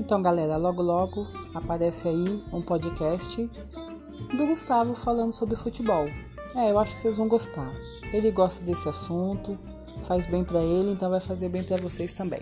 Então, galera, logo logo aparece aí um podcast do Gustavo falando sobre futebol. É, eu acho que vocês vão gostar. Ele gosta desse assunto, faz bem para ele, então vai fazer bem para vocês também.